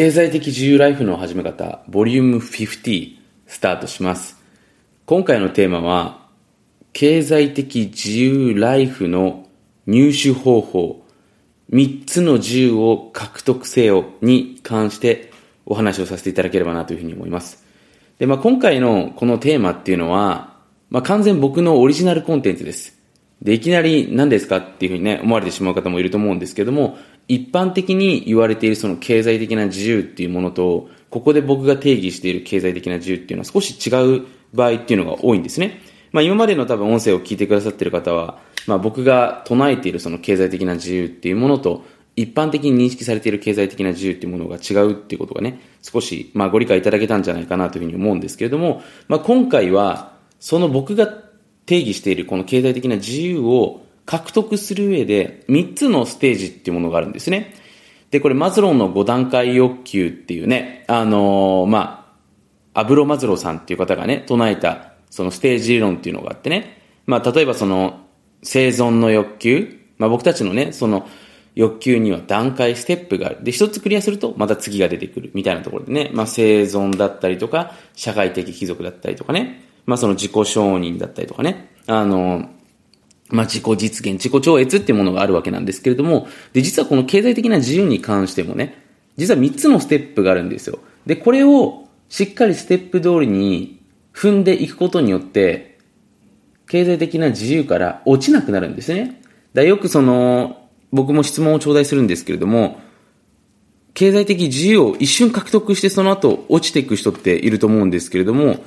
経済的自由ライフの始め方、ボリューム50スタートします。今回のテーマは、経済的自由ライフの入手方法、3つの自由を獲得せよに関してお話をさせていただければなというふうに思います。で、まあ、今回のこのテーマっていうのは、まあ、完全僕のオリジナルコンテンツです。で、いきなり何ですかっていうふうにね、思われてしまう方もいると思うんですけども、一般的に言われているその経済的な自由っていうものと、ここで僕が定義している経済的な自由っていうのは少し違う場合っていうのが多いんですね。まあ今までの多分音声を聞いてくださってる方は、まあ僕が唱えているその経済的な自由っていうものと、一般的に認識されている経済的な自由っていうものが違うっていうことがね、少しまあご理解いただけたんじゃないかなというふうに思うんですけれども、まあ今回は、その僕が定義しているこの経済的な自由を獲得する上で3つのステージっていうものがあるんですね。で、これマズローの5段階欲求っていうね、あのー、まあ、アブロ・マズローさんっていう方がね、唱えたそのステージ理論っていうのがあってね、まあ、例えばその生存の欲求、まあ、僕たちのね、その欲求には段階、ステップがある。で、一つクリアすると、また次が出てくる。みたいなところでね、まあ、生存だったりとか、社会的貴族だったりとかね、まあ、その自己承認だったりとかね、あの、まあ、自己実現、自己超越っていうものがあるわけなんですけれども、で、実はこの経済的な自由に関してもね、実は3つのステップがあるんですよ。で、これをしっかりステップ通りに踏んでいくことによって、経済的な自由から落ちなくなるんですね。だよくその、僕も質問を頂戴するんですけれども、経済的自由を一瞬獲得してその後落ちていく人っていると思うんですけれども、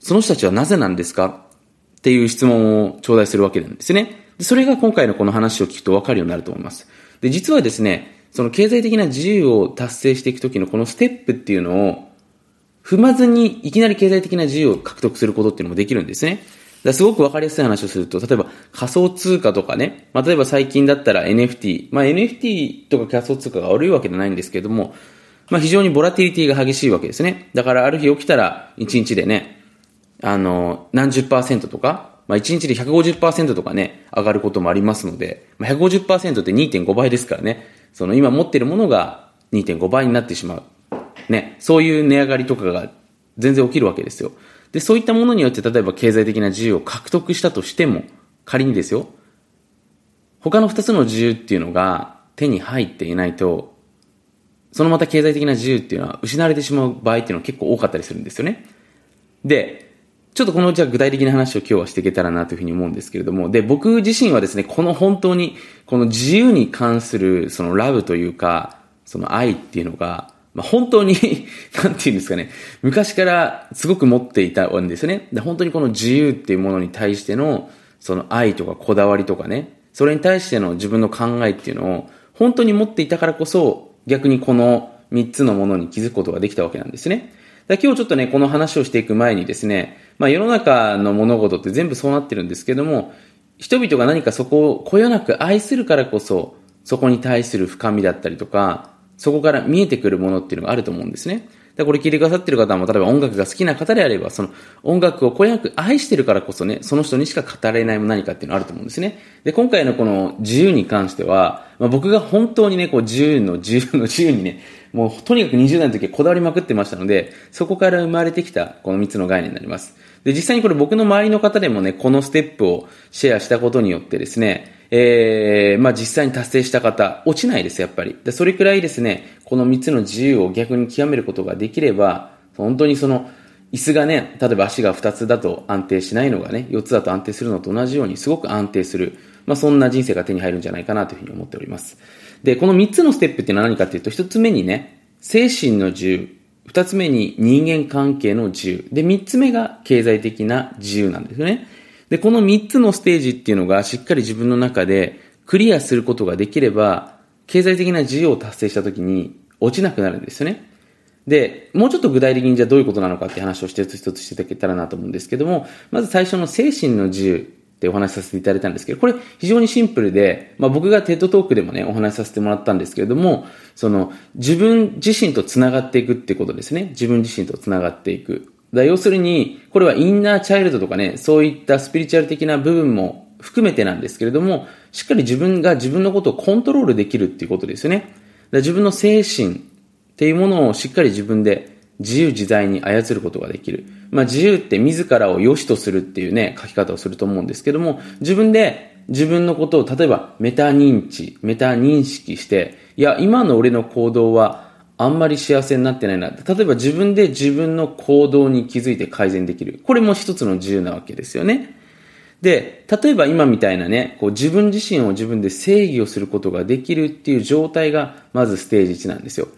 その人たちはなぜなんですか？っていう質問を頂戴するわけなんですね。でそれが今回のこの話を聞くと分かるようになると思います。で、実はですね、その経済的な自由を達成していくときのこのステップっていうのを、踏まずにいきなり経済的な自由を獲得することっていうのもできるんですね。だすごく分かりやすい話をすると、例えば仮想通貨とかね、まあ、例えば最近だったら NFT、まあ、NFT とか仮想通貨が悪いわけじゃないんですけども、まあ、非常にボラティリティが激しいわけですね。だからある日起きたら1日でね、あの、何十パーセントとか、まあ、1日で150%とかね、上がることもありますので、まあ、150%って2.5倍ですからね、その今持ってるものが2.5倍になってしまう。ね、そういう値上がりとかが全然起きるわけですよ。で、そういったものによって例えば経済的な自由を獲得したとしても、仮にですよ、他の2つの自由っていうのが手に入っていないと、そのまた経済的な自由っていうのは失われてしまう場合っていうのは結構多かったりするんですよね。で、ちょっとこのじゃあ具体的な話を今日はしていけたらなというふうに思うんですけれども、で、僕自身はですね、この本当に、この自由に関するそのラブというか、その愛っていうのが、まあ、本当に なんていうんですかね、昔からすごく持っていたんですね。で、本当にこの自由っていうものに対しての、その愛とかこだわりとかね、それに対しての自分の考えっていうのを、本当に持っていたからこそ、逆にこの3つのものに気づくことができたわけなんですね。今日ちょっとね、この話をしていく前にですね、まあ世の中の物事って全部そうなってるんですけども、人々が何かそこをこよなく愛するからこそ、そこに対する深みだったりとか、そこから見えてくるものっていうのがあると思うんですね。で、これ聞いてくださってる方も、例えば音楽が好きな方であれば、その音楽をこよなく愛してるからこそね、その人にしか語れない何かっていうのがあると思うんですね。で、今回のこの自由に関しては、まあ、僕が本当にね、こう自由の自由の自由にね、もうとにかく20代の時はこだわりまくってましたので、そこから生まれてきたこの3つの概念になります。で、実際にこれ僕の周りの方でもね、このステップをシェアしたことによってですね、えー、まあ実際に達成した方、落ちないです、やっぱり。で、それくらいですね、この3つの自由を逆に極めることができれば、本当にその、椅子がね、例えば足が2つだと安定しないのがね、4つだと安定するのと同じように、すごく安定する。まあそんな人生が手に入るんじゃないかなというふうに思っております。で、この3つのステップっていうのは何かっていうと、1つ目にね、精神の自由。2つ目に人間関係の自由。で、3つ目が経済的な自由なんですよね。で、この3つのステージっていうのがしっかり自分の中でクリアすることができれば、経済的な自由を達成した時に落ちなくなるんですよね。で、もうちょっと具体的にじゃあどういうことなのかって話を一つ一つしていただけたらなと思うんですけども、まず最初の精神の自由。ってお話しさせていただいたんですけど、これ非常にシンプルで、まあ僕がテッドトークでもね、お話しさせてもらったんですけれども、その自分自身と繋がっていくってことですね。自分自身と繋がっていく。だ要するに、これはインナーチャイルドとかね、そういったスピリチュアル的な部分も含めてなんですけれども、しっかり自分が自分のことをコントロールできるっていうことですよね。だ自分の精神っていうものをしっかり自分で自由自在に操ることができる。まあ自由って自らを良しとするっていうね、書き方をすると思うんですけども、自分で自分のことを例えばメタ認知、メタ認識して、いや、今の俺の行動はあんまり幸せになってないな。例えば自分で自分の行動に気づいて改善できる。これも一つの自由なわけですよね。で、例えば今みたいなね、こう自分自身を自分で制御をすることができるっていう状態が、まずステージ1なんですよ。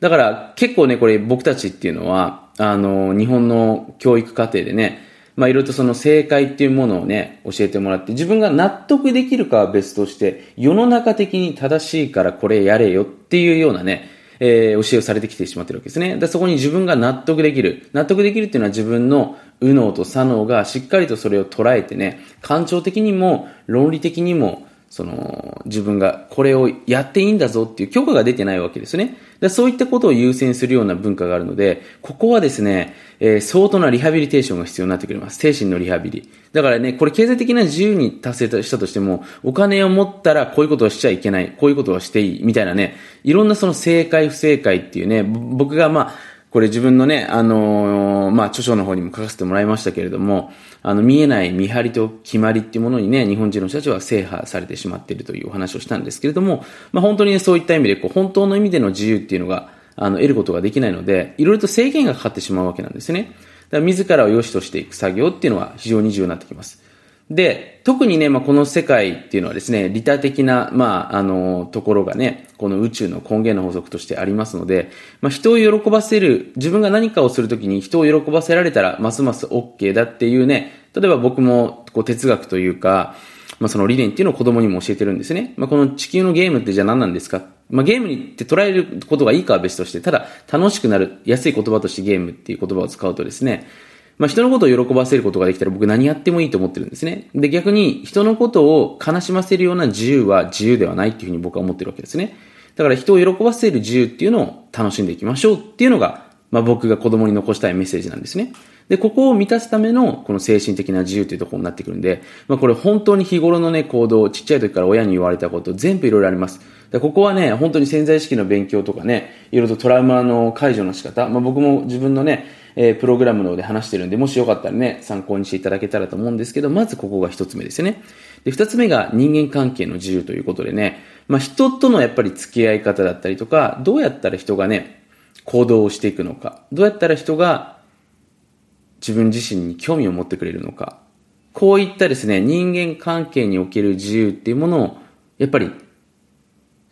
だから結構ね、これ僕たちっていうのは、あの、日本の教育課程でね、まあいろいろとその正解っていうものをね、教えてもらって、自分が納得できるかは別として、世の中的に正しいからこれやれよっていうようなね、えー、教えをされてきてしまってるわけですね。でそこに自分が納得できる。納得できるっていうのは自分の右脳と左脳がしっかりとそれを捉えてね、感情的にも論理的にもその、自分がこれをやっていいんだぞっていう許可が出てないわけですね。でそういったことを優先するような文化があるので、ここはですね、えー、相当なリハビリテーションが必要になってくります。精神のリハビリ。だからね、これ経済的な自由に達成したとしても、お金を持ったらこういうことをしちゃいけない、こういうことをしていい、みたいなね、いろんなその正解不正解っていうね、僕がまあ、これ自分のね、あのー、まあ、著書の方にも書かせてもらいましたけれども、あの、見えない見張りと決まりっていうものにね、日本人の人たちは制覇されてしまっているというお話をしたんですけれども、まあ、本当にね、そういった意味で、こう、本当の意味での自由っていうのが、あの、得ることができないので、いろいろと制限がかかってしまうわけなんですね。だから自らを良しとしていく作業っていうのは非常に重要になってきます。で、特にね、まあ、この世界っていうのはですね、利他的な、まあ、あの、ところがね、この宇宙の根源の法則としてありますので、まあ、人を喜ばせる、自分が何かをするときに人を喜ばせられたら、ますます OK だっていうね、例えば僕も、こう、哲学というか、まあ、その理念っていうのを子供にも教えてるんですね。まあ、この地球のゲームってじゃあ何なんですか？まあ、ゲームにって捉えることがいいかは別として、ただ楽しくなる、安い言葉としてゲームっていう言葉を使うとですね、まあ、人のことを喜ばせることができたら僕何やってもいいと思ってるんですね。で、逆に人のことを悲しませるような自由は自由ではないっていうふうに僕は思ってるわけですね。だから人を喜ばせる自由っていうのを楽しんでいきましょうっていうのが、まあ、僕が子供に残したいメッセージなんですね。で、ここを満たすためのこの精神的な自由っていうところになってくるんで、まあ、これ本当に日頃のね、行動、ちっちゃい時から親に言われたこと全部いろいろあります。でここはね、本当に潜在意識の勉強とかね、いろいろとトラウマの解除の仕方、まあ、僕も自分のね、えー、プログラムの方で話してるんで、もしよかったらね、参考にしていただけたらと思うんですけど、まずここが一つ目ですよね。で、二つ目が人間関係の自由ということでね、まあ、人とのやっぱり付き合い方だったりとか、どうやったら人がね、行動をしていくのか、どうやったら人が自分自身に興味を持ってくれるのか、こういったですね、人間関係における自由っていうものを、やっぱり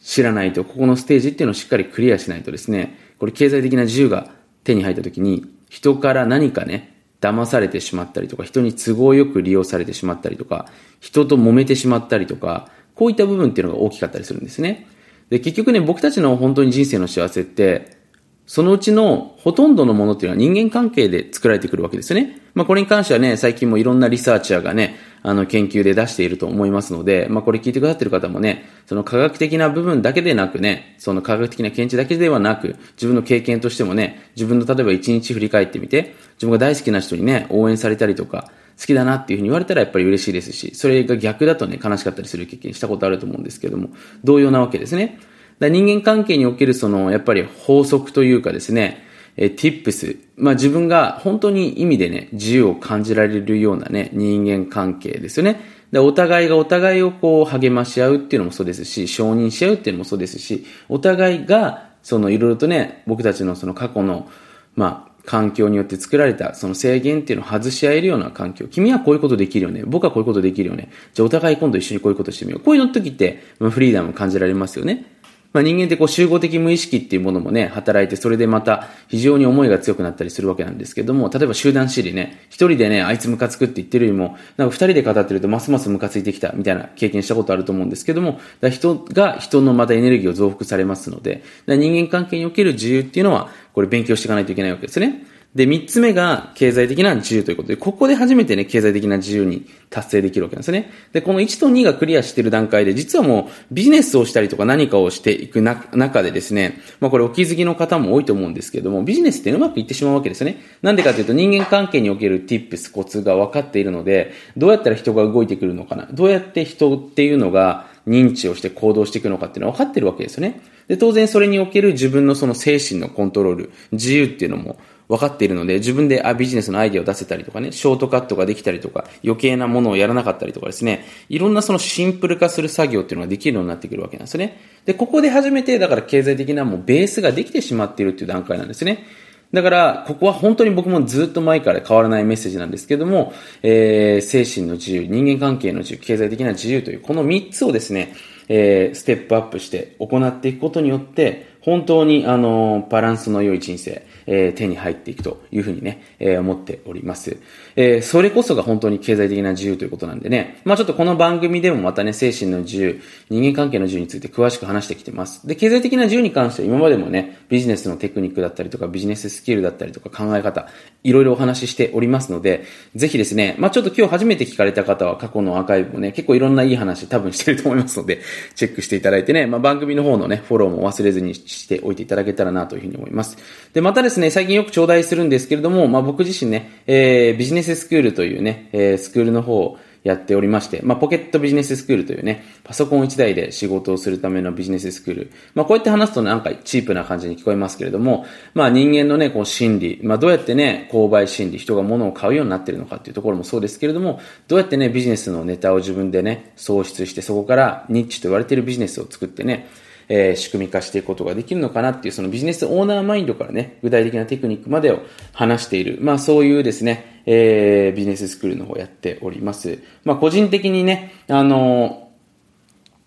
知らないと、ここのステージっていうのをしっかりクリアしないとですね、これ経済的な自由が手に入った時に、人から何かね、騙されてしまったりとか、人に都合よく利用されてしまったりとか、人と揉めてしまったりとか、こういった部分っていうのが大きかったりするんですね。で、結局ね、僕たちの本当に人生の幸せって、そのうちのほとんどのものっていうのは人間関係で作られてくるわけですよね。まあこれに関してはね、最近もいろんなリサーチャーがね、あの研究で出していると思いますので、まあこれ聞いてくださってる方もね、その科学的な部分だけでなくね、その科学的な見地だけではなく、自分の経験としてもね、自分の例えば一日振り返ってみて、自分が大好きな人にね、応援されたりとか、好きだなっていうふうに言われたらやっぱり嬉しいですし、それが逆だとね、悲しかったりする経験したことあると思うんですけども、同様なわけですね。だ人間関係におけるその、やっぱり法則というかですね、え、tips。まあ自分が本当に意味でね、自由を感じられるようなね、人間関係ですよね。で、お互いがお互いをこう励まし合うっていうのもそうですし、承認し合うっていうのもそうですし、お互いが、そのいろいろとね、僕たちのその過去の、まあ、環境によって作られたその制限っていうのを外し合えるような環境。君はこういうことできるよね。僕はこういうことできるよね。じゃあお互い今度一緒にこういうことしてみよう。こういうの時って、まあ、フリーダムを感じられますよね。まあ、人間ってこう集合的無意識っていうものもね、働いて、それでまた非常に思いが強くなったりするわけなんですけども、例えば集団心理ね、一人でね、あいつムカつくって言ってるよりも、なんか二人で語ってるとますますムカついてきたみたいな経験したことあると思うんですけども、だ人が人のまたエネルギーを増幅されますので、人間関係における自由っていうのは、これ勉強していかないといけないわけですね。で、三つ目が経済的な自由ということで、ここで初めてね、経済的な自由に達成できるわけなんですね。で、この1と2がクリアしている段階で、実はもうビジネスをしたりとか何かをしていく中でですね、まあこれお気づきの方も多いと思うんですけども、ビジネスってうまくいってしまうわけですよね。なんでかというと人間関係における tips、コツが分かっているので、どうやったら人が動いてくるのかな、どうやって人っていうのが認知をして行動していくのかっていうのは分かってるわけですよね。で、当然それにおける自分のその精神のコントロール、自由っていうのも分かっているので、自分であビジネスのアイデアを出せたりとかね、ショートカットができたりとか、余計なものをやらなかったりとかですね、いろんなそのシンプル化する作業っていうのができるようになってくるわけなんですね。で、ここで初めて、だから経済的なもうベースができてしまっているっていう段階なんですね。だから、ここは本当に僕もずっと前から変わらないメッセージなんですけども、えー、精神の自由、人間関係の自由、経済的な自由という、この3つをですね、えー、ステップアップして行っていくことによって、本当に、あの、バランスの良い人生、えー、手に入っていくというふうにね、えー、思っております。えー、それこそが本当に経済的な自由ということなんでね、まあちょっとこの番組でもまたね、精神の自由、人間関係の自由について詳しく話してきてます。で、経済的な自由に関しては今までもね、ビジネスのテクニックだったりとか、ビジネススキルだったりとか考え方、いろいろお話ししておりますので、ぜひですね、まあちょっと今日初めて聞かれた方は過去のアーカイブもね、結構いろんないい話多分してると思いますので、チェックしていただいてね、まあ番組の方のね、フォローも忘れずにしておいていただけたらなというふうに思います。で、またですね、最近よく頂戴するんですけれども、まあ僕自身ね、えー、ビジネススクールというね、えー、スクールの方をやっておりまして、まあ、ポケットビジネススクールというね、パソコン1台で仕事をするためのビジネススクール。まあ、こうやって話すとなんかチープな感じに聞こえますけれども、まあ、人間のね、こう心理、まあ、どうやってね、購買心理、人が物を買うようになってるのかっていうところもそうですけれども、どうやってね、ビジネスのネタを自分でね、創出して、そこからニッチと言われているビジネスを作ってね、えー、仕組み化していくことができるのかなっていう、そのビジネスオーナーマインドからね、具体的なテクニックまでを話している、まあそういうですね、えー、ビジネススクールの方をやっております。まあ個人的にね、あの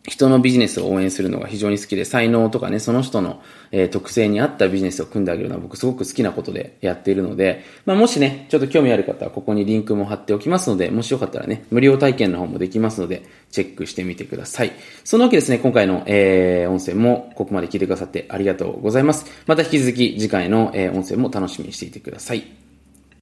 人のビジネスを応援するのが非常に好きで、才能とかね、その人の、え、特性に合ったビジネスを組んであげるのは僕すごく好きなことでやっているので、まあ、もしね、ちょっと興味ある方はここにリンクも貼っておきますので、もしよかったらね、無料体験の方もできますので、チェックしてみてください。そのわけですね、今回の、えー、音声もここまで聞いてくださってありがとうございます。また引き続き次回の、えー、音声も楽しみにしていてください。